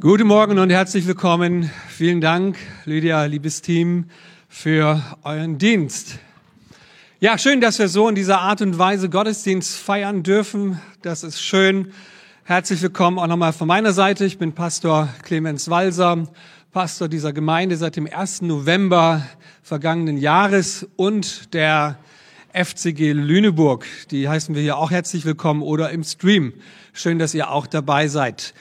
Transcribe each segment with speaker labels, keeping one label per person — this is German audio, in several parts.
Speaker 1: Guten Morgen und herzlich willkommen. Vielen Dank, Lydia, liebes Team, für euren Dienst. Ja, schön, dass wir so in dieser Art und Weise Gottesdienst feiern dürfen. Das ist schön. Herzlich willkommen auch nochmal von meiner Seite. Ich bin Pastor Clemens Walser, Pastor dieser Gemeinde seit dem 1. November vergangenen Jahres und der FCG Lüneburg. Die heißen wir hier auch herzlich willkommen oder im Stream. Schön, dass ihr auch dabei seid.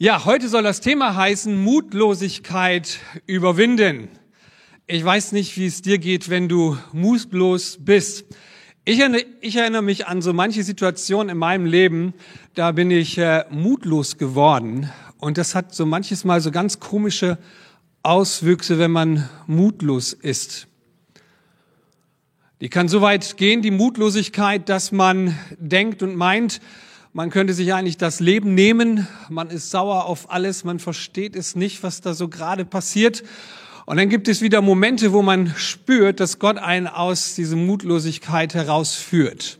Speaker 1: Ja, heute soll das Thema heißen Mutlosigkeit überwinden. Ich weiß nicht, wie es dir geht, wenn du mutlos bist. Ich erinnere, ich erinnere mich an so manche Situationen in meinem Leben, da bin ich äh, mutlos geworden. Und das hat so manches Mal so ganz komische Auswüchse, wenn man mutlos ist. Die kann so weit gehen, die Mutlosigkeit, dass man denkt und meint, man könnte sich eigentlich das Leben nehmen, man ist sauer auf alles, man versteht es nicht, was da so gerade passiert. Und dann gibt es wieder Momente, wo man spürt, dass Gott einen aus dieser Mutlosigkeit herausführt.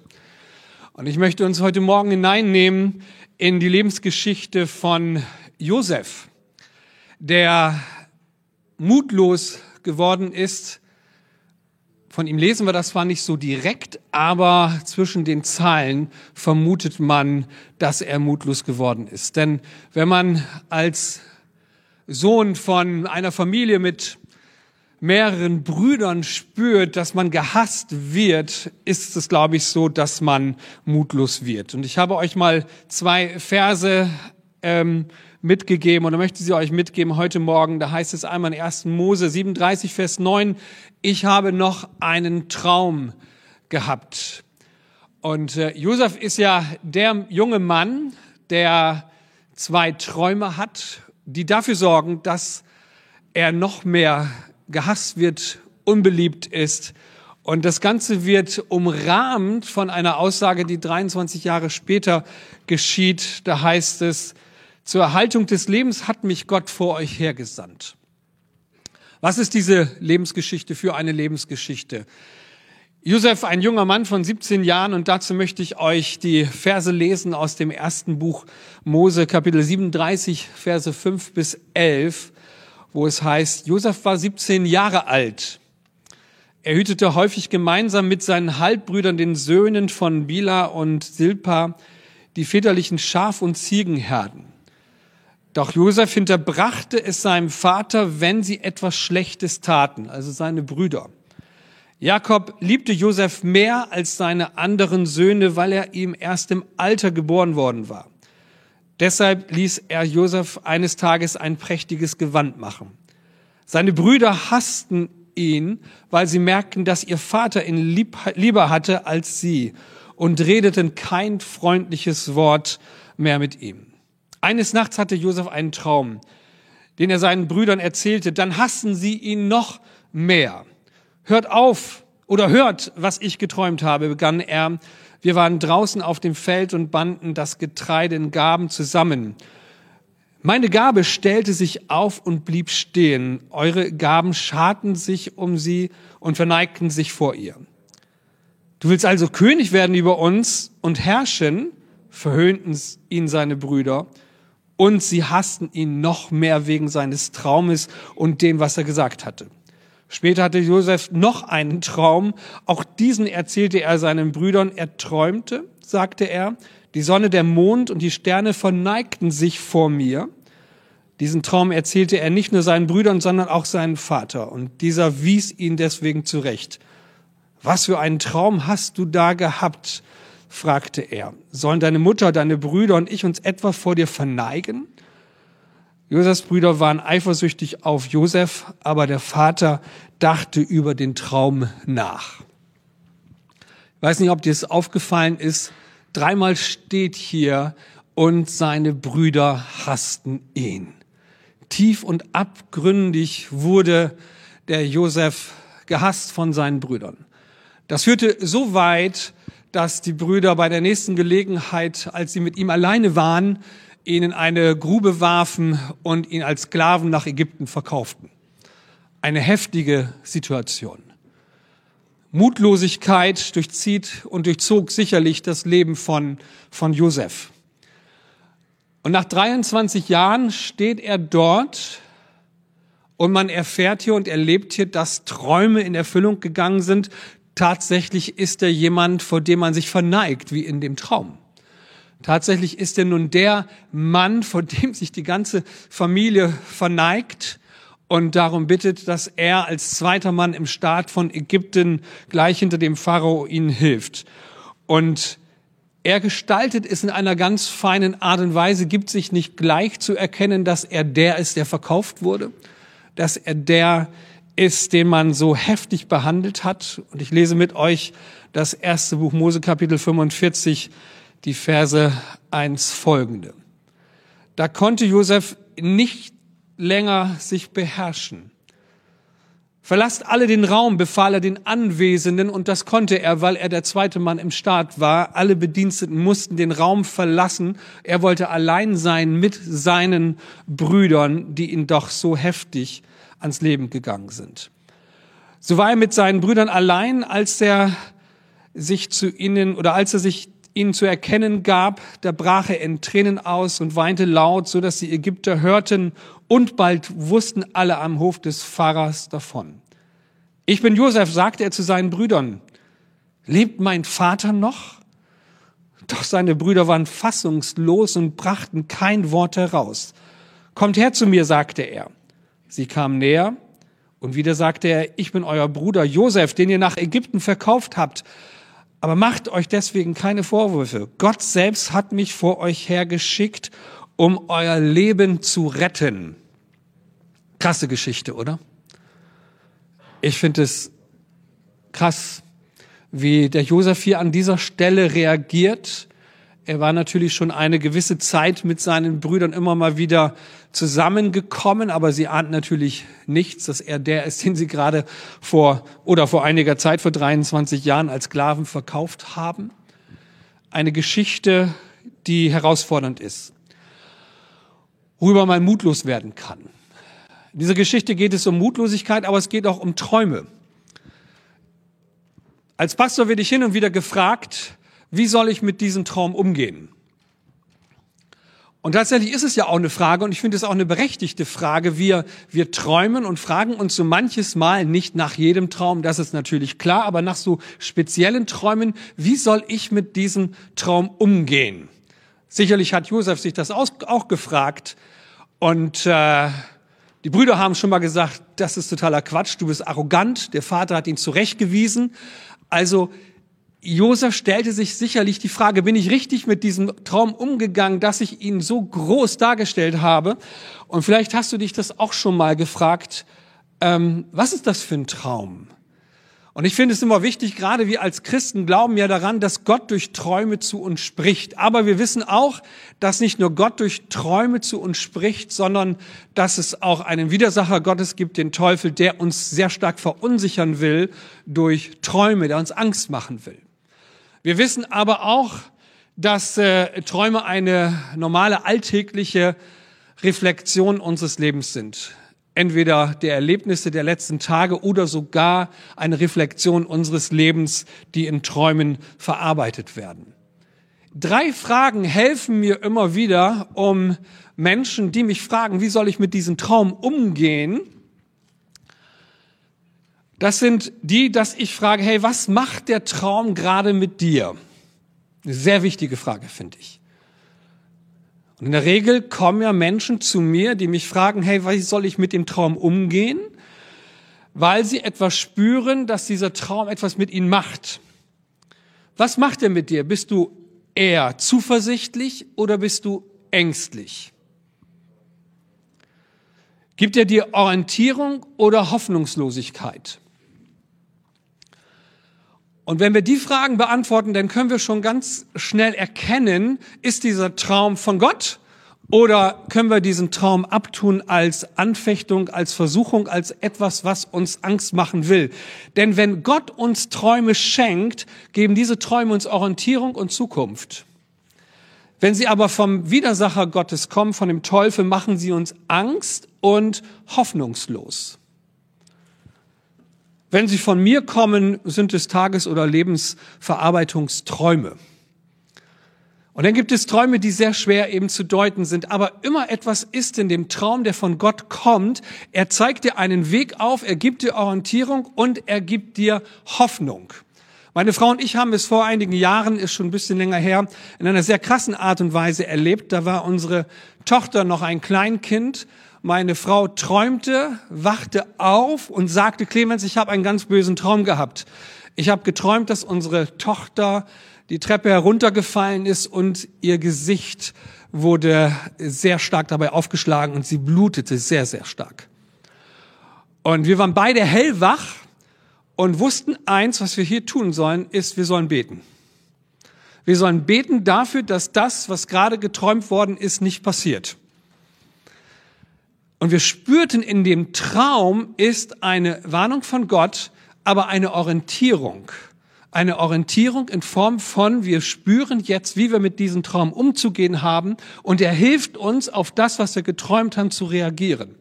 Speaker 1: Und ich möchte uns heute Morgen hineinnehmen in die Lebensgeschichte von Josef, der mutlos geworden ist, von ihm lesen wir das zwar nicht so direkt, aber zwischen den Zeilen vermutet man, dass er mutlos geworden ist. Denn wenn man als Sohn von einer Familie mit mehreren Brüdern spürt, dass man gehasst wird, ist es, glaube ich, so, dass man mutlos wird. Und ich habe euch mal zwei Verse ähm, mitgegeben oder möchte sie euch mitgeben heute Morgen. Da heißt es einmal in 1. Mose 37, Vers 9, ich habe noch einen Traum gehabt. Und äh, Josef ist ja der junge Mann, der zwei Träume hat, die dafür sorgen, dass er noch mehr gehasst wird, unbeliebt ist. Und das Ganze wird umrahmt von einer Aussage, die 23 Jahre später geschieht. Da heißt es, zur Erhaltung des Lebens hat mich Gott vor euch hergesandt. Was ist diese Lebensgeschichte für eine Lebensgeschichte? Josef, ein junger Mann von 17 Jahren, und dazu möchte ich euch die Verse lesen aus dem ersten Buch Mose, Kapitel 37, Verse 5 bis 11, wo es heißt, Josef war 17 Jahre alt. Er hütete häufig gemeinsam mit seinen Halbbrüdern, den Söhnen von Bila und Silpa, die väterlichen Schaf- und Ziegenherden. Doch Josef hinterbrachte es seinem Vater, wenn sie etwas Schlechtes taten, also seine Brüder. Jakob liebte Josef mehr als seine anderen Söhne, weil er ihm erst im Alter geboren worden war. Deshalb ließ er Josef eines Tages ein prächtiges Gewand machen. Seine Brüder hassten ihn, weil sie merkten, dass ihr Vater ihn lieb, lieber hatte als sie und redeten kein freundliches Wort mehr mit ihm. Eines Nachts hatte Josef einen Traum, den er seinen Brüdern erzählte. Dann hassen sie ihn noch mehr. Hört auf oder hört, was ich geträumt habe, begann er. Wir waren draußen auf dem Feld und banden das Getreide in Gaben zusammen. Meine Gabe stellte sich auf und blieb stehen. Eure Gaben scharten sich um sie und verneigten sich vor ihr. Du willst also König werden über uns und herrschen, verhöhnten ihn seine Brüder und sie hassten ihn noch mehr wegen seines Traumes und dem, was er gesagt hatte. Später hatte Josef noch einen Traum. Auch diesen erzählte er seinen Brüdern. Er träumte, sagte er, die Sonne, der Mond und die Sterne verneigten sich vor mir. Diesen Traum erzählte er nicht nur seinen Brüdern, sondern auch seinen Vater. Und dieser wies ihn deswegen zurecht. Was für einen Traum hast du da gehabt? Fragte er, sollen deine Mutter, deine Brüder und ich uns etwa vor dir verneigen? Josefs Brüder waren eifersüchtig auf Josef, aber der Vater dachte über den Traum nach. Ich weiß nicht, ob dir es aufgefallen ist, dreimal steht hier, und seine Brüder hassten ihn. Tief und abgründig wurde der Josef gehasst von seinen Brüdern. Das führte so weit, dass die Brüder bei der nächsten Gelegenheit, als sie mit ihm alleine waren, ihn in eine Grube warfen und ihn als Sklaven nach Ägypten verkauften. Eine heftige Situation. Mutlosigkeit durchzieht und durchzog sicherlich das Leben von, von Josef. Und nach 23 Jahren steht er dort und man erfährt hier und erlebt hier, dass Träume in Erfüllung gegangen sind. Tatsächlich ist er jemand, vor dem man sich verneigt, wie in dem Traum. Tatsächlich ist er nun der Mann, vor dem sich die ganze Familie verneigt und darum bittet, dass er als zweiter Mann im Staat von Ägypten gleich hinter dem Pharao ihnen hilft. Und er gestaltet es in einer ganz feinen Art und Weise, gibt sich nicht gleich zu erkennen, dass er der ist, der verkauft wurde, dass er der ist, den man so heftig behandelt hat. Und ich lese mit euch das erste Buch Mose Kapitel 45, die Verse 1 folgende. Da konnte Josef nicht länger sich beherrschen. Verlasst alle den Raum, befahl er den Anwesenden, und das konnte er, weil er der zweite Mann im Staat war. Alle Bediensteten mussten den Raum verlassen. Er wollte allein sein mit seinen Brüdern, die ihn doch so heftig ans Leben gegangen sind. So war er mit seinen Brüdern allein, als er sich zu ihnen oder als er sich ihnen zu erkennen gab, da brach er in Tränen aus und weinte laut, so dass die Ägypter hörten und bald wussten alle am Hof des Pfarrers davon. Ich bin Josef, sagte er zu seinen Brüdern. Lebt mein Vater noch? Doch seine Brüder waren fassungslos und brachten kein Wort heraus. Kommt her zu mir, sagte er. Sie kam näher und wieder sagte er, ich bin euer Bruder Josef, den ihr nach Ägypten verkauft habt. Aber macht euch deswegen keine Vorwürfe. Gott selbst hat mich vor euch hergeschickt, um euer Leben zu retten. Krasse Geschichte, oder? Ich finde es krass, wie der Josef hier an dieser Stelle reagiert er war natürlich schon eine gewisse Zeit mit seinen Brüdern immer mal wieder zusammengekommen, aber sie ahnt natürlich nichts, dass er der ist, den sie gerade vor oder vor einiger Zeit, vor 23 Jahren als Sklaven verkauft haben. Eine Geschichte, die herausfordernd ist, worüber man mutlos werden kann. In dieser Geschichte geht es um Mutlosigkeit, aber es geht auch um Träume. Als Pastor werde ich hin und wieder gefragt, wie soll ich mit diesem Traum umgehen? Und tatsächlich ist es ja auch eine Frage, und ich finde es auch eine berechtigte Frage. Wir, wir träumen und fragen uns so manches Mal nicht nach jedem Traum, das ist natürlich klar, aber nach so speziellen Träumen, wie soll ich mit diesem Traum umgehen? Sicherlich hat Josef sich das auch gefragt. Und äh, die Brüder haben schon mal gesagt, das ist totaler Quatsch, du bist arrogant. Der Vater hat ihn zurechtgewiesen. Also Josef stellte sich sicherlich die Frage, bin ich richtig mit diesem Traum umgegangen, dass ich ihn so groß dargestellt habe? Und vielleicht hast du dich das auch schon mal gefragt, ähm, was ist das für ein Traum? Und ich finde es immer wichtig, gerade wir als Christen glauben ja daran, dass Gott durch Träume zu uns spricht. Aber wir wissen auch, dass nicht nur Gott durch Träume zu uns spricht, sondern dass es auch einen Widersacher Gottes gibt, den Teufel, der uns sehr stark verunsichern will durch Träume, der uns Angst machen will. Wir wissen aber auch, dass äh, Träume eine normale alltägliche Reflexion unseres Lebens sind. Entweder der Erlebnisse der letzten Tage oder sogar eine Reflexion unseres Lebens, die in Träumen verarbeitet werden. Drei Fragen helfen mir immer wieder, um Menschen, die mich fragen, wie soll ich mit diesem Traum umgehen, das sind die, dass ich frage, hey, was macht der Traum gerade mit dir? Eine sehr wichtige Frage, finde ich. Und in der Regel kommen ja Menschen zu mir, die mich fragen, hey, wie soll ich mit dem Traum umgehen? Weil sie etwas spüren, dass dieser Traum etwas mit ihnen macht. Was macht er mit dir? Bist du eher zuversichtlich oder bist du ängstlich? Gibt er dir Orientierung oder Hoffnungslosigkeit? Und wenn wir die Fragen beantworten, dann können wir schon ganz schnell erkennen, ist dieser Traum von Gott oder können wir diesen Traum abtun als Anfechtung, als Versuchung, als etwas, was uns Angst machen will. Denn wenn Gott uns Träume schenkt, geben diese Träume uns Orientierung und Zukunft. Wenn sie aber vom Widersacher Gottes kommen, von dem Teufel, machen sie uns Angst und hoffnungslos. Wenn sie von mir kommen, sind es Tages- oder Lebensverarbeitungsträume. Und dann gibt es Träume, die sehr schwer eben zu deuten sind, aber immer etwas ist in dem Traum, der von Gott kommt. Er zeigt dir einen Weg auf, er gibt dir Orientierung und er gibt dir Hoffnung. Meine Frau und ich haben es vor einigen Jahren, ist schon ein bisschen länger her, in einer sehr krassen Art und Weise erlebt. Da war unsere Tochter noch ein Kleinkind. Meine Frau träumte, wachte auf und sagte, Clemens, ich habe einen ganz bösen Traum gehabt. Ich habe geträumt, dass unsere Tochter die Treppe heruntergefallen ist und ihr Gesicht wurde sehr stark dabei aufgeschlagen und sie blutete sehr, sehr stark. Und wir waren beide hellwach und wussten eins, was wir hier tun sollen, ist, wir sollen beten. Wir sollen beten dafür, dass das, was gerade geträumt worden ist, nicht passiert. Und wir spürten in dem Traum ist eine Warnung von Gott, aber eine Orientierung eine Orientierung in Form von, wir spüren jetzt, wie wir mit diesem Traum umzugehen haben und er hilft uns, auf das, was wir geträumt haben, zu reagieren.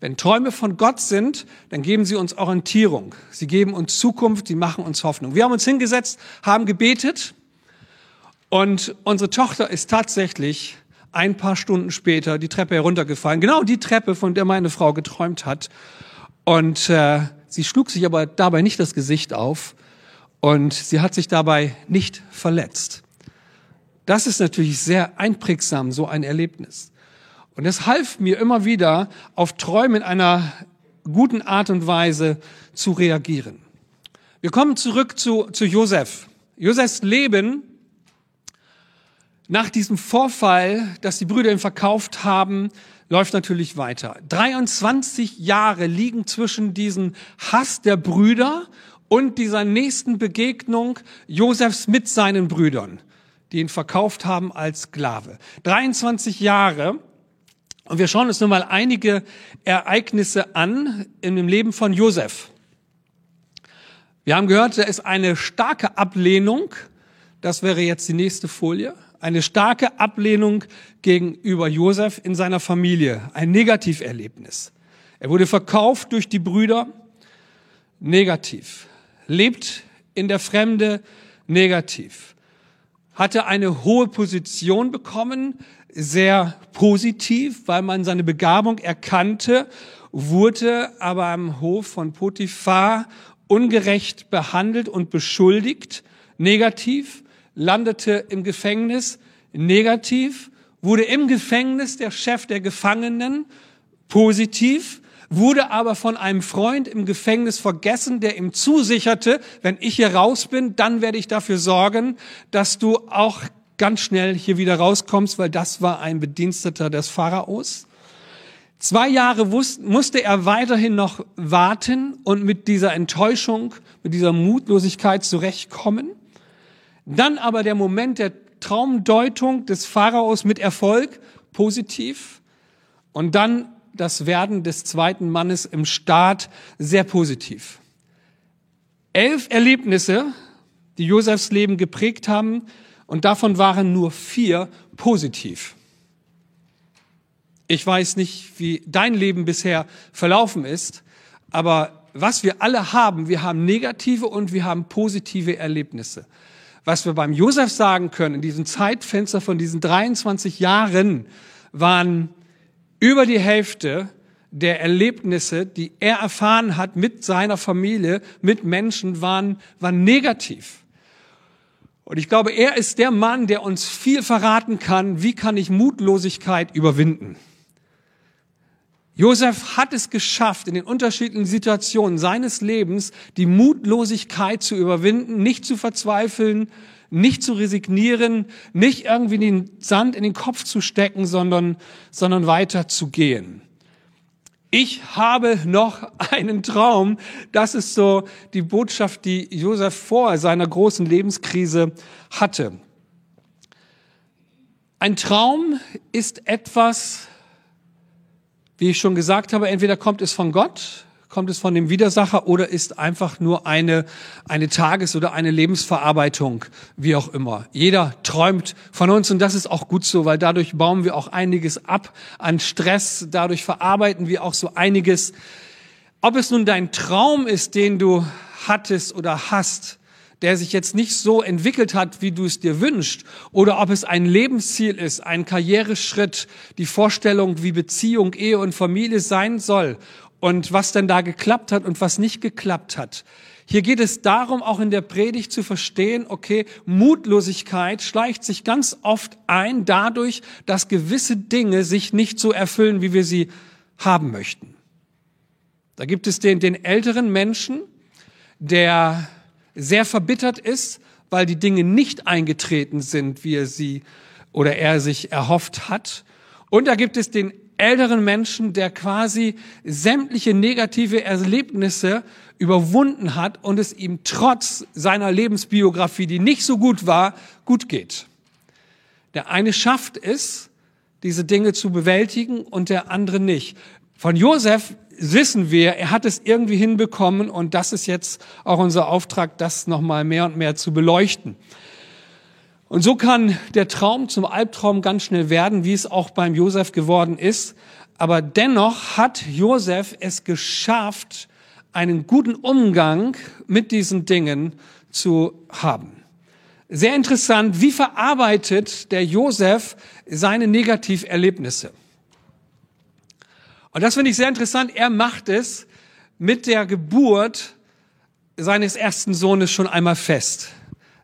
Speaker 1: Wenn Träume von Gott sind, dann geben sie uns Orientierung. Sie geben uns Zukunft, sie machen uns Hoffnung. Wir haben uns hingesetzt, haben gebetet und unsere Tochter ist tatsächlich ein paar Stunden später die Treppe heruntergefallen. Genau die Treppe, von der meine Frau geträumt hat. Und äh, sie schlug sich aber dabei nicht das Gesicht auf, und sie hat sich dabei nicht verletzt. Das ist natürlich sehr einprägsam, so ein Erlebnis. Und es half mir immer wieder, auf Träume in einer guten Art und Weise zu reagieren. Wir kommen zurück zu, zu Josef. Josefs Leben nach diesem Vorfall, dass die Brüder ihn verkauft haben, läuft natürlich weiter. 23 Jahre liegen zwischen diesem Hass der Brüder und dieser nächsten Begegnung Josefs mit seinen Brüdern, die ihn verkauft haben als Sklave. 23 Jahre. Und wir schauen uns nun mal einige Ereignisse an in dem Leben von Josef. Wir haben gehört, da ist eine starke Ablehnung. Das wäre jetzt die nächste Folie. Eine starke Ablehnung gegenüber Josef in seiner Familie. Ein Negativerlebnis. Er wurde verkauft durch die Brüder. Negativ lebt in der Fremde negativ, hatte eine hohe Position bekommen, sehr positiv, weil man seine Begabung erkannte, wurde aber am Hof von Potiphar ungerecht behandelt und beschuldigt, negativ, landete im Gefängnis, negativ, wurde im Gefängnis der Chef der Gefangenen, positiv, wurde aber von einem Freund im Gefängnis vergessen, der ihm zusicherte, wenn ich hier raus bin, dann werde ich dafür sorgen, dass du auch ganz schnell hier wieder rauskommst, weil das war ein Bediensteter des Pharaos. Zwei Jahre musste er weiterhin noch warten und mit dieser Enttäuschung, mit dieser Mutlosigkeit zurechtkommen. Dann aber der Moment der Traumdeutung des Pharaos mit Erfolg, positiv. Und dann das Werden des zweiten Mannes im Staat sehr positiv. Elf Erlebnisse, die Josefs Leben geprägt haben, und davon waren nur vier positiv. Ich weiß nicht, wie dein Leben bisher verlaufen ist, aber was wir alle haben, wir haben negative und wir haben positive Erlebnisse. Was wir beim Josef sagen können, in diesem Zeitfenster von diesen 23 Jahren, waren über die Hälfte der Erlebnisse, die er erfahren hat mit seiner Familie, mit Menschen, waren, waren negativ. Und ich glaube, er ist der Mann, der uns viel verraten kann, wie kann ich Mutlosigkeit überwinden. Josef hat es geschafft, in den unterschiedlichen Situationen seines Lebens die Mutlosigkeit zu überwinden, nicht zu verzweifeln, nicht zu resignieren, nicht irgendwie den Sand in den Kopf zu stecken, sondern, sondern weiter zu gehen. Ich habe noch einen Traum. Das ist so die Botschaft, die Josef vor seiner großen Lebenskrise hatte. Ein Traum ist etwas, wie ich schon gesagt habe, entweder kommt es von Gott, Kommt es von dem Widersacher oder ist einfach nur eine, eine Tages- oder eine Lebensverarbeitung, wie auch immer. Jeder träumt von uns und das ist auch gut so, weil dadurch bauen wir auch einiges ab an Stress, dadurch verarbeiten wir auch so einiges. Ob es nun dein Traum ist, den du hattest oder hast, der sich jetzt nicht so entwickelt hat, wie du es dir wünschst, oder ob es ein Lebensziel ist, ein Karriereschritt, die Vorstellung, wie Beziehung, Ehe und Familie sein soll und was denn da geklappt hat und was nicht geklappt hat. Hier geht es darum, auch in der Predigt zu verstehen, okay, Mutlosigkeit schleicht sich ganz oft ein dadurch, dass gewisse Dinge sich nicht so erfüllen, wie wir sie haben möchten. Da gibt es den, den älteren Menschen, der sehr verbittert ist, weil die Dinge nicht eingetreten sind, wie er sie oder er sich erhofft hat. Und da gibt es den älteren Menschen, der quasi sämtliche negative Erlebnisse überwunden hat und es ihm trotz seiner Lebensbiografie, die nicht so gut war, gut geht. Der eine schafft es, diese Dinge zu bewältigen und der andere nicht. Von Josef wissen wir, er hat es irgendwie hinbekommen und das ist jetzt auch unser Auftrag, das nochmal mehr und mehr zu beleuchten. Und so kann der Traum zum Albtraum ganz schnell werden, wie es auch beim Josef geworden ist. Aber dennoch hat Josef es geschafft, einen guten Umgang mit diesen Dingen zu haben. Sehr interessant, wie verarbeitet der Josef seine Negativerlebnisse? Und das finde ich sehr interessant. Er macht es mit der Geburt seines ersten Sohnes schon einmal fest,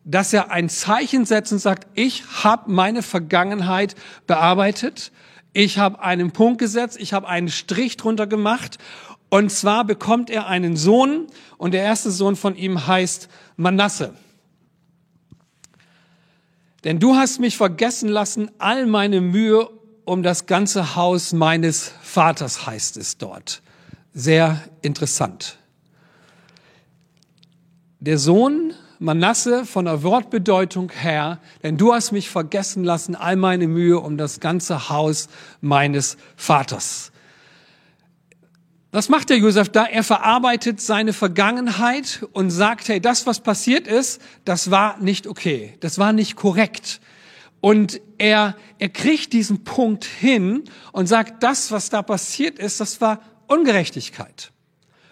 Speaker 1: dass er ein Zeichen setzt und sagt, ich habe meine Vergangenheit bearbeitet, ich habe einen Punkt gesetzt, ich habe einen Strich drunter gemacht und zwar bekommt er einen Sohn und der erste Sohn von ihm heißt Manasse. Denn du hast mich vergessen lassen, all meine Mühe um das ganze Haus meines Vaters, heißt es dort. Sehr interessant. Der Sohn Manasse von der Wortbedeutung her, denn du hast mich vergessen lassen, all meine Mühe um das ganze Haus meines Vaters. Was macht der Josef da? Er verarbeitet seine Vergangenheit und sagt, hey, das, was passiert ist, das war nicht okay. Das war nicht korrekt. Und er, er kriegt diesen Punkt hin und sagt, das, was da passiert ist, das war Ungerechtigkeit.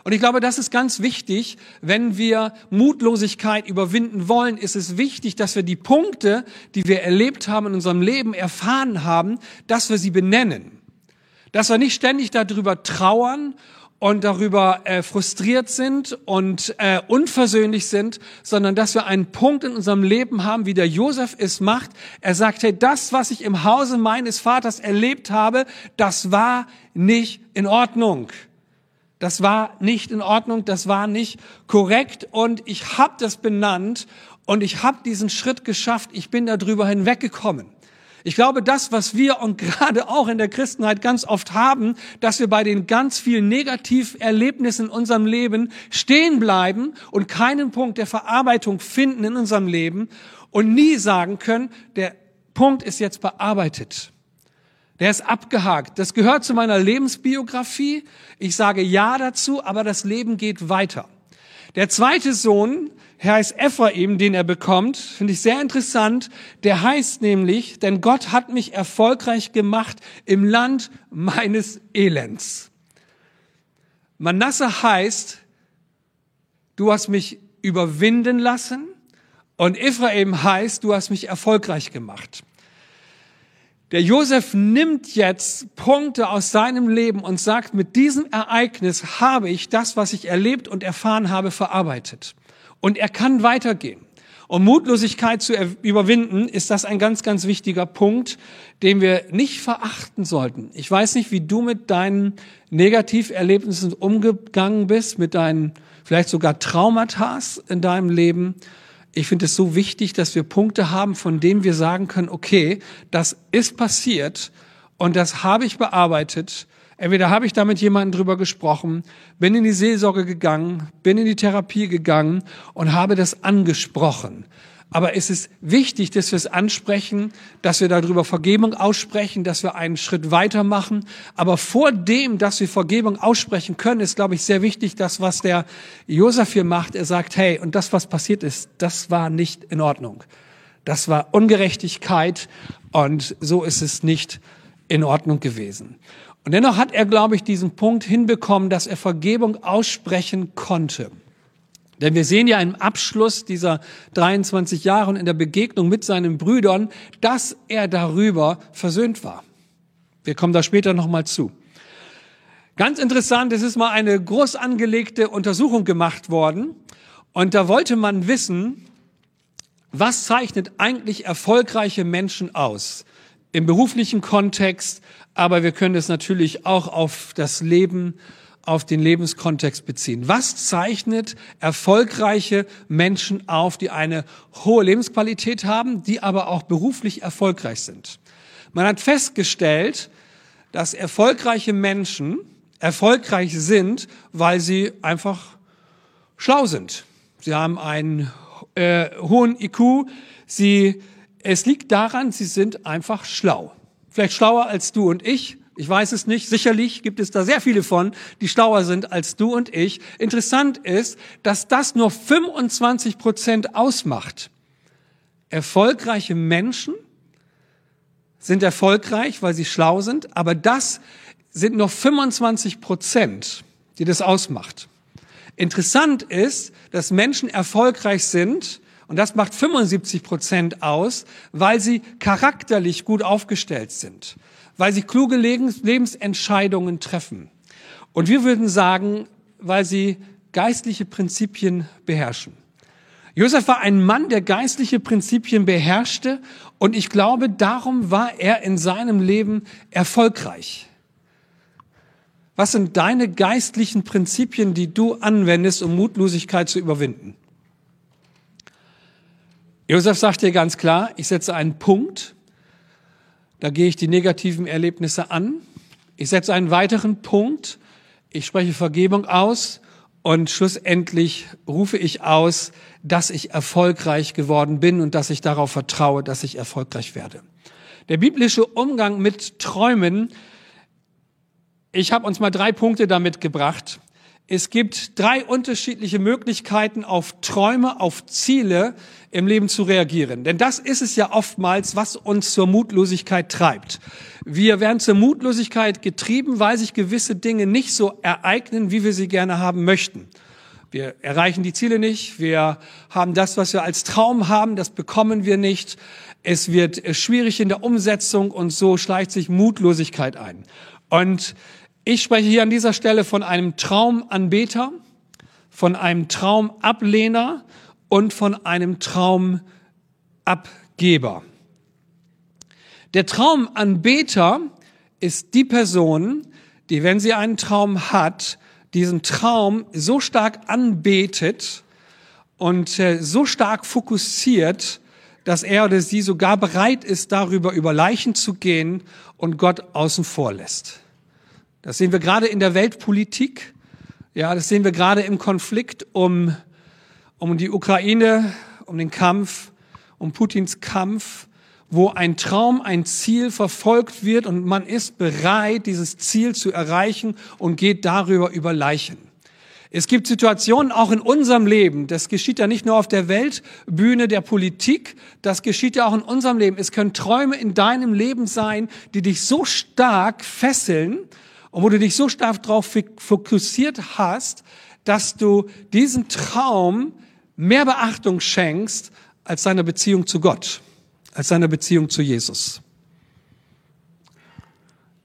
Speaker 1: Und ich glaube, das ist ganz wichtig, wenn wir Mutlosigkeit überwinden wollen, ist es wichtig, dass wir die Punkte, die wir erlebt haben in unserem Leben, erfahren haben, dass wir sie benennen. Dass wir nicht ständig darüber trauern und darüber äh, frustriert sind und äh, unversöhnlich sind, sondern dass wir einen Punkt in unserem Leben haben, wie der Josef es macht. Er sagt, hey, das, was ich im Hause meines Vaters erlebt habe, das war nicht in Ordnung. Das war nicht in Ordnung, das war nicht korrekt und ich habe das benannt und ich habe diesen Schritt geschafft, ich bin darüber hinweggekommen. Ich glaube, das, was wir und gerade auch in der Christenheit ganz oft haben, dass wir bei den ganz vielen Negativerlebnissen in unserem Leben stehen bleiben und keinen Punkt der Verarbeitung finden in unserem Leben und nie sagen können, der Punkt ist jetzt bearbeitet. Der ist abgehakt. Das gehört zu meiner Lebensbiografie. Ich sage Ja dazu, aber das Leben geht weiter. Der zweite Sohn heißt Ephraim, den er bekommt, finde ich sehr interessant. Der heißt nämlich, denn Gott hat mich erfolgreich gemacht im Land meines Elends. Manasse heißt, du hast mich überwinden lassen und Ephraim heißt, du hast mich erfolgreich gemacht. Der Josef nimmt jetzt Punkte aus seinem Leben und sagt, mit diesem Ereignis habe ich das, was ich erlebt und erfahren habe, verarbeitet. Und er kann weitergehen. Um Mutlosigkeit zu überwinden, ist das ein ganz, ganz wichtiger Punkt, den wir nicht verachten sollten. Ich weiß nicht, wie du mit deinen Negativerlebnissen umgegangen bist, mit deinen vielleicht sogar Traumata in deinem Leben. Ich finde es so wichtig, dass wir Punkte haben, von denen wir sagen können, okay, das ist passiert und das habe ich bearbeitet. Entweder habe ich da mit jemandem drüber gesprochen, bin in die Seelsorge gegangen, bin in die Therapie gegangen und habe das angesprochen. Aber es ist wichtig, dass wir es ansprechen, dass wir darüber Vergebung aussprechen, dass wir einen Schritt weitermachen. Aber vor dem, dass wir Vergebung aussprechen können, ist, glaube ich, sehr wichtig, das, was der Josef hier macht. Er sagt, hey, und das, was passiert ist, das war nicht in Ordnung. Das war Ungerechtigkeit und so ist es nicht in Ordnung gewesen. Und dennoch hat er, glaube ich, diesen Punkt hinbekommen, dass er Vergebung aussprechen konnte. Denn wir sehen ja im Abschluss dieser 23 Jahre und in der Begegnung mit seinen Brüdern, dass er darüber versöhnt war. Wir kommen da später nochmal zu. Ganz interessant, es ist mal eine groß angelegte Untersuchung gemacht worden und da wollte man wissen, was zeichnet eigentlich erfolgreiche Menschen aus? Im beruflichen Kontext, aber wir können es natürlich auch auf das Leben auf den Lebenskontext beziehen. Was zeichnet erfolgreiche Menschen auf, die eine hohe Lebensqualität haben, die aber auch beruflich erfolgreich sind? Man hat festgestellt, dass erfolgreiche Menschen erfolgreich sind, weil sie einfach schlau sind. Sie haben einen äh, hohen IQ. Sie, es liegt daran, sie sind einfach schlau. Vielleicht schlauer als du und ich, ich weiß es nicht. Sicherlich gibt es da sehr viele von, die schlauer sind als du und ich. Interessant ist, dass das nur 25 Prozent ausmacht. Erfolgreiche Menschen sind erfolgreich, weil sie schlau sind, aber das sind nur 25 Prozent, die das ausmacht. Interessant ist, dass Menschen erfolgreich sind, und das macht 75 Prozent aus, weil sie charakterlich gut aufgestellt sind weil sie kluge Lebensentscheidungen treffen. Und wir würden sagen, weil sie geistliche Prinzipien beherrschen. Josef war ein Mann, der geistliche Prinzipien beherrschte und ich glaube, darum war er in seinem Leben erfolgreich. Was sind deine geistlichen Prinzipien, die du anwendest, um Mutlosigkeit zu überwinden? Josef sagt dir ganz klar, ich setze einen Punkt da gehe ich die negativen Erlebnisse an. Ich setze einen weiteren Punkt. Ich spreche Vergebung aus und schlussendlich rufe ich aus, dass ich erfolgreich geworden bin und dass ich darauf vertraue, dass ich erfolgreich werde. Der biblische Umgang mit Träumen, ich habe uns mal drei Punkte damit gebracht. Es gibt drei unterschiedliche Möglichkeiten, auf Träume, auf Ziele im Leben zu reagieren. Denn das ist es ja oftmals, was uns zur Mutlosigkeit treibt. Wir werden zur Mutlosigkeit getrieben, weil sich gewisse Dinge nicht so ereignen, wie wir sie gerne haben möchten. Wir erreichen die Ziele nicht. Wir haben das, was wir als Traum haben, das bekommen wir nicht. Es wird schwierig in der Umsetzung und so schleicht sich Mutlosigkeit ein. Und ich spreche hier an dieser Stelle von einem Traumanbeter, von einem Traumablehner und von einem Traumabgeber. Der Traumanbeter ist die Person, die, wenn sie einen Traum hat, diesen Traum so stark anbetet und äh, so stark fokussiert, dass er oder sie sogar bereit ist, darüber über Leichen zu gehen und Gott außen vor lässt. Das sehen wir gerade in der Weltpolitik. Ja, das sehen wir gerade im Konflikt um, um die Ukraine, um den Kampf, um Putins Kampf, wo ein Traum, ein Ziel verfolgt wird und man ist bereit, dieses Ziel zu erreichen und geht darüber über Leichen. Es gibt Situationen auch in unserem Leben, das geschieht ja nicht nur auf der Weltbühne der Politik, das geschieht ja auch in unserem Leben. Es können Träume in deinem Leben sein, die dich so stark fesseln, und wo du dich so stark darauf fokussiert hast, dass du diesen Traum mehr Beachtung schenkst als deiner Beziehung zu Gott, als deiner Beziehung zu Jesus.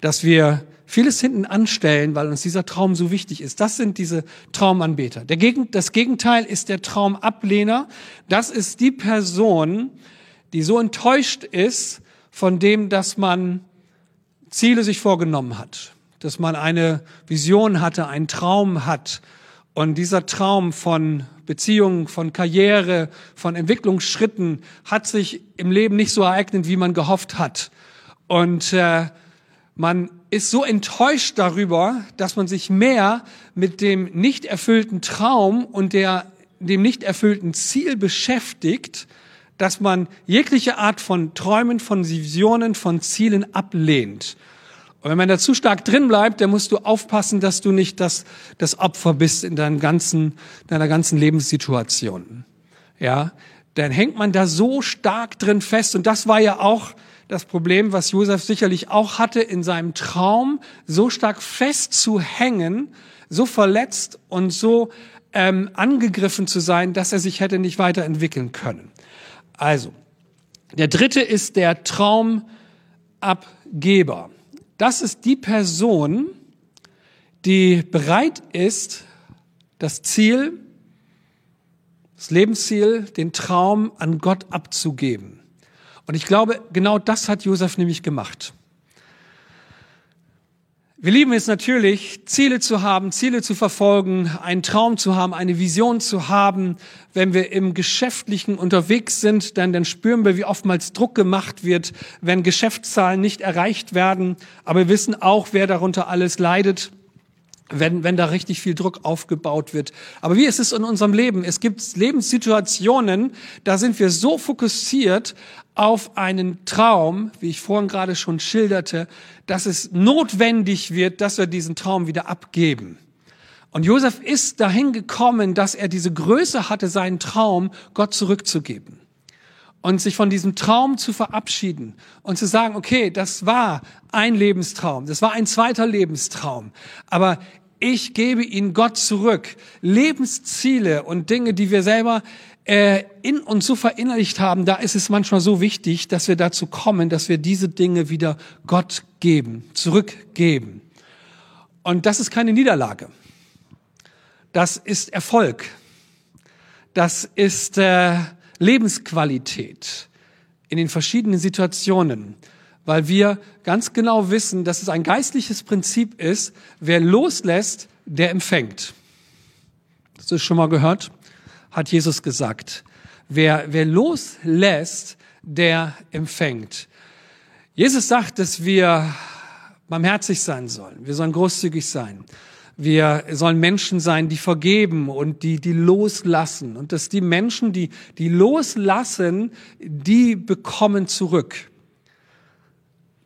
Speaker 1: Dass wir vieles hinten anstellen, weil uns dieser Traum so wichtig ist. Das sind diese Traumanbeter. Der Gegen, das Gegenteil ist der Traumablehner. Das ist die Person, die so enttäuscht ist von dem, dass man Ziele sich vorgenommen hat dass man eine Vision hatte, einen Traum hat. Und dieser Traum von Beziehungen, von Karriere, von Entwicklungsschritten hat sich im Leben nicht so ereignet, wie man gehofft hat. Und äh, man ist so enttäuscht darüber, dass man sich mehr mit dem nicht erfüllten Traum und der, dem nicht erfüllten Ziel beschäftigt, dass man jegliche Art von Träumen, von Visionen, von Zielen ablehnt. Und wenn man da zu stark drin bleibt, dann musst du aufpassen, dass du nicht das, das Opfer bist in deinem ganzen, deiner ganzen Lebenssituation. Ja, dann hängt man da so stark drin fest. Und das war ja auch das Problem, was Josef sicherlich auch hatte in seinem Traum, so stark fest zu hängen, so verletzt und so ähm, angegriffen zu sein, dass er sich hätte nicht weiterentwickeln können. Also, der dritte ist der Traumabgeber. Das ist die Person, die bereit ist, das Ziel, das Lebensziel, den Traum an Gott abzugeben. Und ich glaube, genau das hat Josef nämlich gemacht. Wir lieben es natürlich, Ziele zu haben, Ziele zu verfolgen, einen Traum zu haben, eine Vision zu haben. Wenn wir im Geschäftlichen unterwegs sind, dann, dann spüren wir, wie oftmals Druck gemacht wird, wenn Geschäftszahlen nicht erreicht werden. Aber wir wissen auch, wer darunter alles leidet wenn, wenn da richtig viel Druck aufgebaut wird. Aber wie ist es in unserem Leben? Es gibt Lebenssituationen, da sind wir so fokussiert auf einen Traum, wie ich vorhin gerade schon schilderte, dass es notwendig wird, dass wir diesen Traum wieder abgeben. Und Josef ist dahin gekommen, dass er diese Größe hatte, seinen Traum Gott zurückzugeben. Und sich von diesem Traum zu verabschieden und zu sagen, okay, das war ein Lebenstraum, das war ein zweiter Lebenstraum, aber ich gebe ihn Gott zurück. Lebensziele und Dinge, die wir selber äh, in uns so verinnerlicht haben, da ist es manchmal so wichtig, dass wir dazu kommen, dass wir diese Dinge wieder Gott geben, zurückgeben. Und das ist keine Niederlage. Das ist Erfolg. Das ist äh, Lebensqualität in den verschiedenen Situationen, weil wir ganz genau wissen, dass es ein geistliches Prinzip ist, wer loslässt, der empfängt. Das ist schon mal gehört? hat Jesus gesagt. Wer, wer loslässt, der empfängt. Jesus sagt, dass wir barmherzig sein sollen. Wir sollen großzügig sein. Wir sollen Menschen sein, die vergeben und die, die loslassen. Und dass die Menschen, die, die loslassen, die bekommen zurück.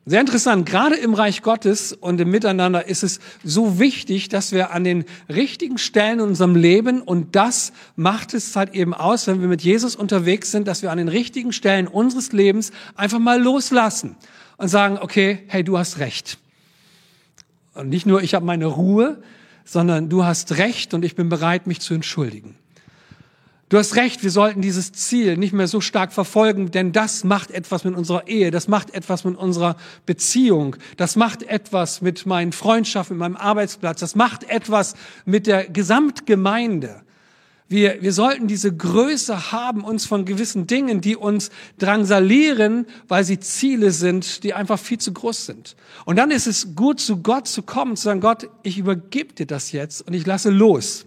Speaker 1: Sehr interessant, gerade im Reich Gottes und im Miteinander ist es so wichtig, dass wir an den richtigen Stellen in unserem Leben, und das macht es halt eben aus, wenn wir mit Jesus unterwegs sind, dass wir an den richtigen Stellen unseres Lebens einfach mal loslassen und sagen, okay, hey, du hast recht. Und nicht nur ich habe meine Ruhe, sondern du hast recht und ich bin bereit, mich zu entschuldigen. Du hast recht, wir sollten dieses Ziel nicht mehr so stark verfolgen, denn das macht etwas mit unserer Ehe, das macht etwas mit unserer Beziehung, das macht etwas mit meinen Freundschaften, mit meinem Arbeitsplatz, das macht etwas mit der Gesamtgemeinde. Wir, wir sollten diese Größe haben, uns von gewissen Dingen, die uns drangsalieren, weil sie Ziele sind, die einfach viel zu groß sind. Und dann ist es gut, zu Gott zu kommen, zu sagen, Gott, ich übergebe dir das jetzt und ich lasse los.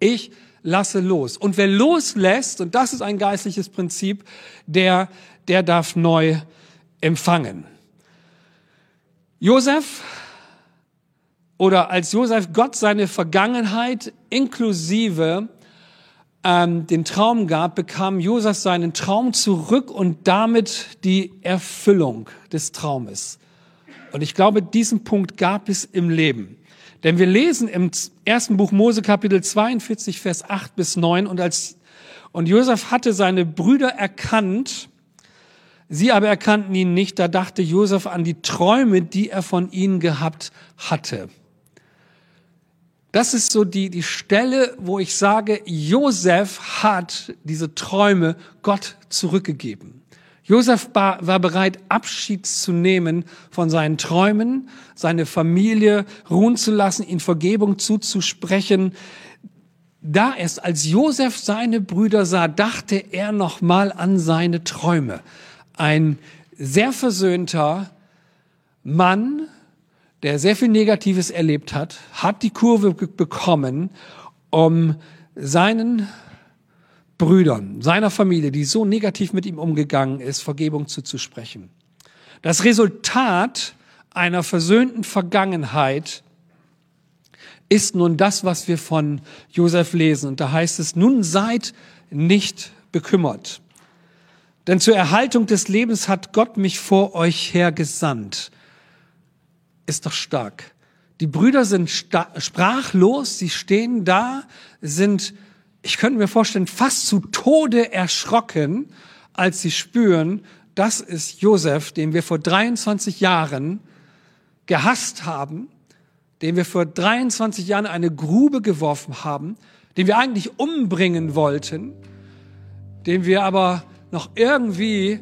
Speaker 1: Ich lasse los. Und wer loslässt, und das ist ein geistliches Prinzip, der, der darf neu empfangen. Josef, oder als Josef Gott seine Vergangenheit inklusive ähm, den Traum gab, bekam Josef seinen Traum zurück und damit die Erfüllung des Traumes. Und ich glaube, diesen Punkt gab es im Leben. Denn wir lesen im ersten Buch Mose Kapitel 42, Vers 8 bis 9 und als, und Josef hatte seine Brüder erkannt, sie aber erkannten ihn nicht, da dachte Josef an die Träume, die er von ihnen gehabt hatte. Das ist so die, die Stelle, wo ich sage, Josef hat diese Träume Gott zurückgegeben. Josef war bereit, Abschied zu nehmen von seinen Träumen, seine Familie ruhen zu lassen, ihn Vergebung zuzusprechen. Da es als Josef seine Brüder sah, dachte er nochmal an seine Träume. Ein sehr versöhnter Mann, der sehr viel Negatives erlebt hat, hat die Kurve bekommen, um seinen Brüdern, seiner Familie, die so negativ mit ihm umgegangen ist, Vergebung zuzusprechen. Das Resultat einer versöhnten Vergangenheit ist nun das, was wir von Josef lesen. Und da heißt es, nun seid nicht bekümmert. Denn zur Erhaltung des Lebens hat Gott mich vor euch hergesandt. Ist doch stark. Die Brüder sind sprachlos, sie stehen da, sind ich könnte mir vorstellen, fast zu Tode erschrocken, als sie spüren, das ist Josef, den wir vor 23 Jahren gehasst haben, den wir vor 23 Jahren eine Grube geworfen haben, den wir eigentlich umbringen wollten, den wir aber noch irgendwie,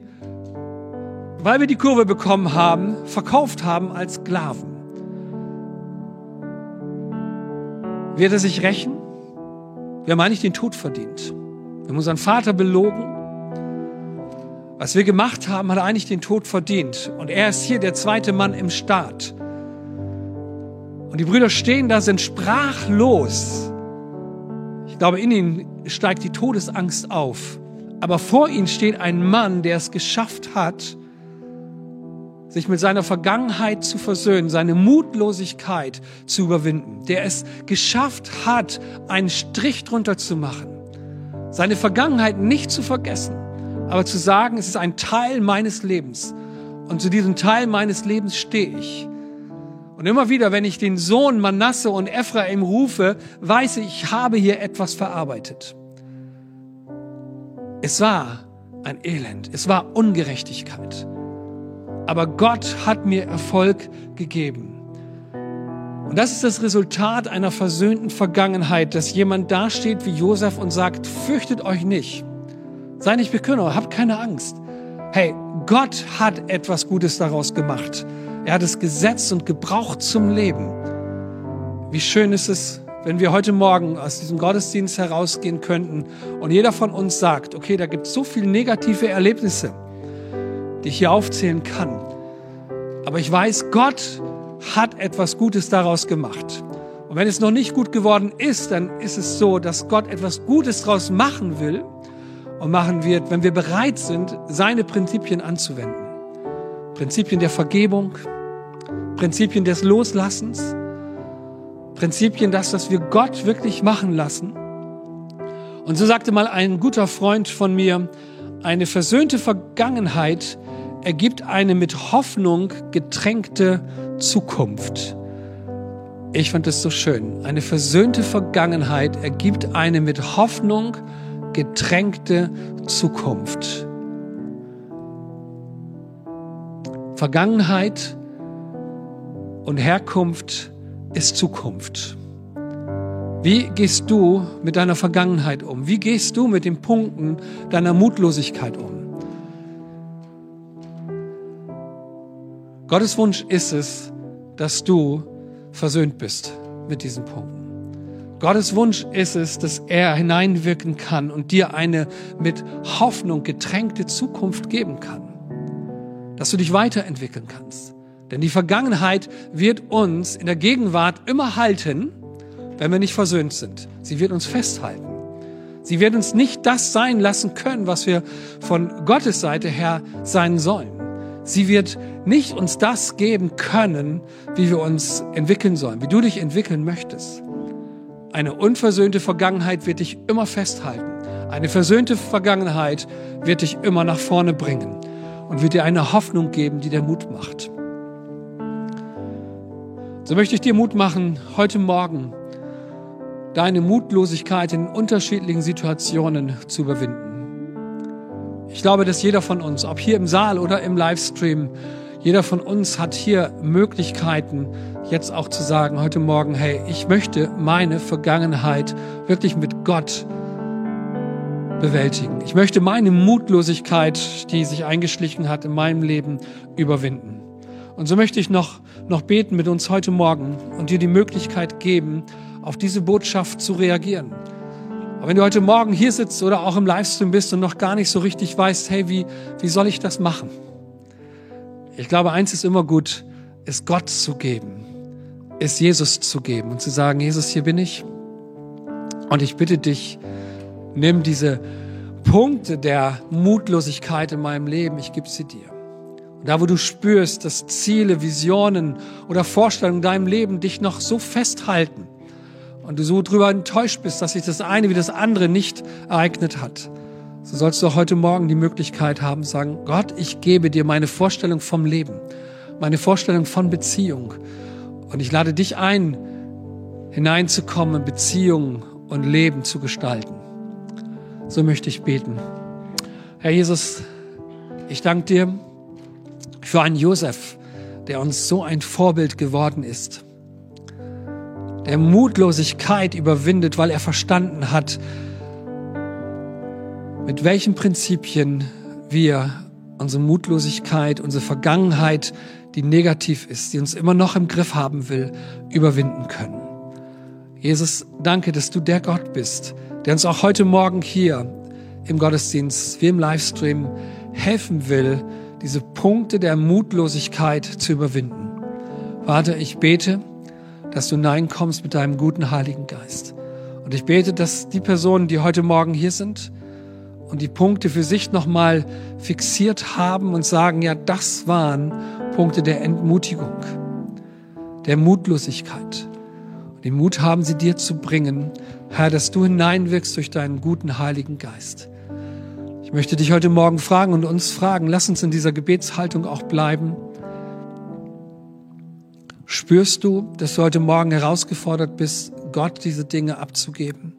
Speaker 1: weil wir die Kurve bekommen haben, verkauft haben als Sklaven. Wird er sich rächen? Wir haben eigentlich den Tod verdient. Wir haben unseren Vater belogen. Was wir gemacht haben, hat er eigentlich den Tod verdient. Und er ist hier der zweite Mann im Staat. Und die Brüder stehen da, sind sprachlos. Ich glaube, in ihnen steigt die Todesangst auf. Aber vor ihnen steht ein Mann, der es geschafft hat, sich mit seiner Vergangenheit zu versöhnen, seine Mutlosigkeit zu überwinden, der es geschafft hat, einen Strich drunter zu machen, seine Vergangenheit nicht zu vergessen, aber zu sagen, es ist ein Teil meines Lebens und zu diesem Teil meines Lebens stehe ich. Und immer wieder, wenn ich den Sohn Manasse und Ephraim rufe, weiß ich, ich habe hier etwas verarbeitet. Es war ein Elend, es war Ungerechtigkeit. Aber Gott hat mir Erfolg gegeben. Und das ist das Resultat einer versöhnten Vergangenheit, dass jemand dasteht wie Josef und sagt, fürchtet euch nicht. Sei nicht bekümmert, habt keine Angst. Hey, Gott hat etwas Gutes daraus gemacht. Er hat es gesetzt und gebraucht zum Leben. Wie schön ist es, wenn wir heute Morgen aus diesem Gottesdienst herausgehen könnten und jeder von uns sagt, okay, da gibt es so viele negative Erlebnisse die ich hier aufzählen kann. Aber ich weiß, Gott hat etwas Gutes daraus gemacht. Und wenn es noch nicht gut geworden ist, dann ist es so, dass Gott etwas Gutes daraus machen will und machen wird, wenn wir bereit sind, seine Prinzipien anzuwenden. Prinzipien der Vergebung, Prinzipien des Loslassens, Prinzipien, das, was wir Gott wirklich machen lassen. Und so sagte mal ein guter Freund von mir, eine versöhnte Vergangenheit ergibt eine mit Hoffnung getränkte Zukunft. Ich fand es so schön. Eine versöhnte Vergangenheit ergibt eine mit Hoffnung getränkte Zukunft. Vergangenheit und Herkunft ist Zukunft. Wie gehst du mit deiner Vergangenheit um? Wie gehst du mit den Punkten deiner Mutlosigkeit um? Gottes Wunsch ist es, dass du versöhnt bist mit diesen Punkten. Gottes Wunsch ist es, dass er hineinwirken kann und dir eine mit Hoffnung getränkte Zukunft geben kann. Dass du dich weiterentwickeln kannst. Denn die Vergangenheit wird uns in der Gegenwart immer halten, wenn wir nicht versöhnt sind. Sie wird uns festhalten. Sie wird uns nicht das sein lassen können, was wir von Gottes Seite her sein sollen. Sie wird nicht uns das geben können, wie wir uns entwickeln sollen, wie du dich entwickeln möchtest. Eine unversöhnte Vergangenheit wird dich immer festhalten. Eine versöhnte Vergangenheit wird dich immer nach vorne bringen und wird dir eine Hoffnung geben, die dir Mut macht. So möchte ich dir Mut machen, heute Morgen deine Mutlosigkeit in unterschiedlichen Situationen zu überwinden. Ich glaube, dass jeder von uns, ob hier im Saal oder im Livestream, jeder von uns hat hier Möglichkeiten, jetzt auch zu sagen, heute Morgen, hey, ich möchte meine Vergangenheit wirklich mit Gott bewältigen. Ich möchte meine Mutlosigkeit, die sich eingeschlichen hat in meinem Leben, überwinden. Und so möchte ich noch, noch beten mit uns heute Morgen und dir die Möglichkeit geben, auf diese Botschaft zu reagieren. Aber wenn du heute Morgen hier sitzt oder auch im Livestream bist und noch gar nicht so richtig weißt, hey, wie, wie soll ich das machen? Ich glaube, eins ist immer gut, es Gott zu geben, es Jesus zu geben und zu sagen, Jesus, hier bin ich. Und ich bitte dich, nimm diese Punkte der Mutlosigkeit in meinem Leben, ich gebe sie dir. Und da, wo du spürst, dass Ziele, Visionen oder Vorstellungen in deinem Leben dich noch so festhalten, und du so drüber enttäuscht bist, dass sich das eine wie das andere nicht ereignet hat, so sollst du heute Morgen die Möglichkeit haben, sagen, Gott, ich gebe dir meine Vorstellung vom Leben, meine Vorstellung von Beziehung. Und ich lade dich ein, hineinzukommen, Beziehung und Leben zu gestalten. So möchte ich beten. Herr Jesus, ich danke dir für einen Josef, der uns so ein Vorbild geworden ist der Mutlosigkeit überwindet, weil er verstanden hat, mit welchen Prinzipien wir unsere Mutlosigkeit, unsere Vergangenheit, die negativ ist, die uns immer noch im Griff haben will, überwinden können. Jesus, danke, dass du der Gott bist, der uns auch heute Morgen hier im Gottesdienst, wie im Livestream, helfen will, diese Punkte der Mutlosigkeit zu überwinden. Vater, ich bete, dass du hineinkommst mit deinem guten Heiligen Geist. Und ich bete, dass die Personen, die heute Morgen hier sind und die Punkte für sich nochmal fixiert haben und sagen, ja, das waren Punkte der Entmutigung, der Mutlosigkeit. Und den Mut haben sie dir zu bringen, Herr, dass du hineinwirkst durch deinen guten Heiligen Geist. Ich möchte dich heute Morgen fragen und uns fragen, lass uns in dieser Gebetshaltung auch bleiben. Spürst du, dass du heute Morgen herausgefordert bist, Gott diese Dinge abzugeben?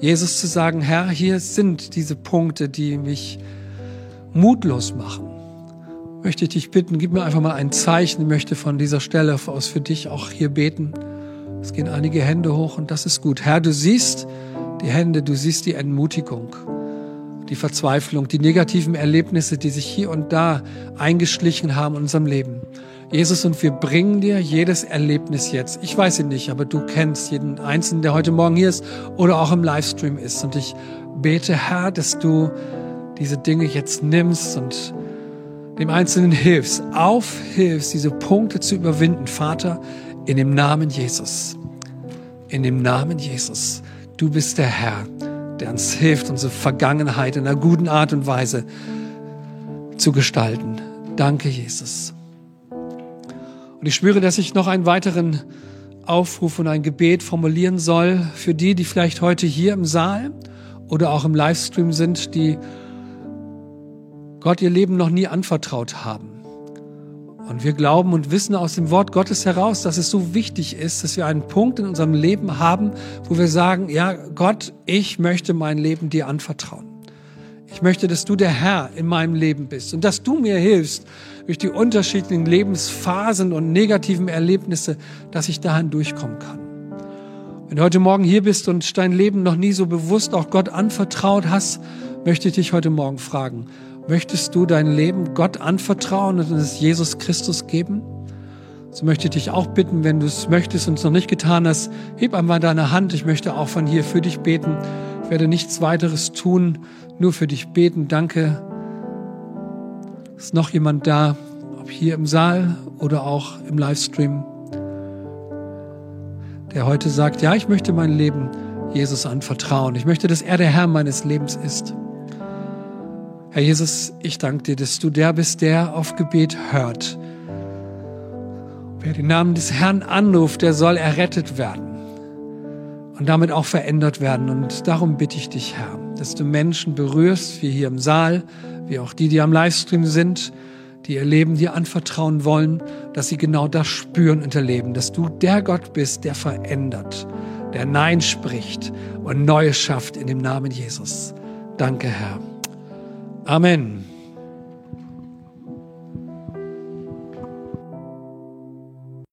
Speaker 1: Jesus zu sagen, Herr, hier sind diese Punkte, die mich mutlos machen. Möchte ich dich bitten, gib mir einfach mal ein Zeichen. Ich möchte von dieser Stelle aus für dich auch hier beten. Es gehen einige Hände hoch und das ist gut. Herr, du siehst die Hände, du siehst die Entmutigung die Verzweiflung, die negativen Erlebnisse, die sich hier und da eingeschlichen haben in unserem Leben. Jesus, und wir bringen dir jedes Erlebnis jetzt. Ich weiß ihn nicht, aber du kennst jeden Einzelnen, der heute Morgen hier ist oder auch im Livestream ist. Und ich bete, Herr, dass du diese Dinge jetzt nimmst und dem Einzelnen hilfst, aufhilfst, diese Punkte zu überwinden, Vater, in dem Namen Jesus. In dem Namen Jesus. Du bist der Herr der uns hilft, unsere Vergangenheit in einer guten Art und Weise zu gestalten. Danke, Jesus. Und ich spüre, dass ich noch einen weiteren Aufruf und ein Gebet formulieren soll für die, die vielleicht heute hier im Saal oder auch im Livestream sind, die Gott ihr Leben noch nie anvertraut haben. Und wir glauben und wissen aus dem Wort Gottes heraus, dass es so wichtig ist, dass wir einen Punkt in unserem Leben haben, wo wir sagen, ja, Gott, ich möchte mein Leben dir anvertrauen. Ich möchte, dass du der Herr in meinem Leben bist und dass du mir hilfst, durch die unterschiedlichen Lebensphasen und negativen Erlebnisse, dass ich dahin durchkommen kann. Wenn du heute Morgen hier bist und dein Leben noch nie so bewusst auch Gott anvertraut hast, möchte ich dich heute Morgen fragen, Möchtest du dein Leben Gott anvertrauen und es Jesus Christus geben? So möchte ich dich auch bitten, wenn du es möchtest und es noch nicht getan hast, heb einmal deine Hand. Ich möchte auch von hier für dich beten. Ich werde nichts weiteres tun, nur für dich beten. Danke. Ist noch jemand da, ob hier im Saal oder auch im Livestream, der heute sagt, ja, ich möchte mein Leben Jesus anvertrauen. Ich möchte, dass er der Herr meines Lebens ist. Herr Jesus, ich danke dir, dass du der bist, der auf Gebet hört. Wer den Namen des Herrn anruft, der soll errettet werden und damit auch verändert werden. Und darum bitte ich dich, Herr, dass du Menschen berührst, wie hier im Saal, wie auch die, die am Livestream sind, die ihr Leben dir anvertrauen wollen, dass sie genau das spüren und erleben, dass du der Gott bist, der verändert, der Nein spricht und Neues schafft in dem Namen Jesus. Danke, Herr. Amen.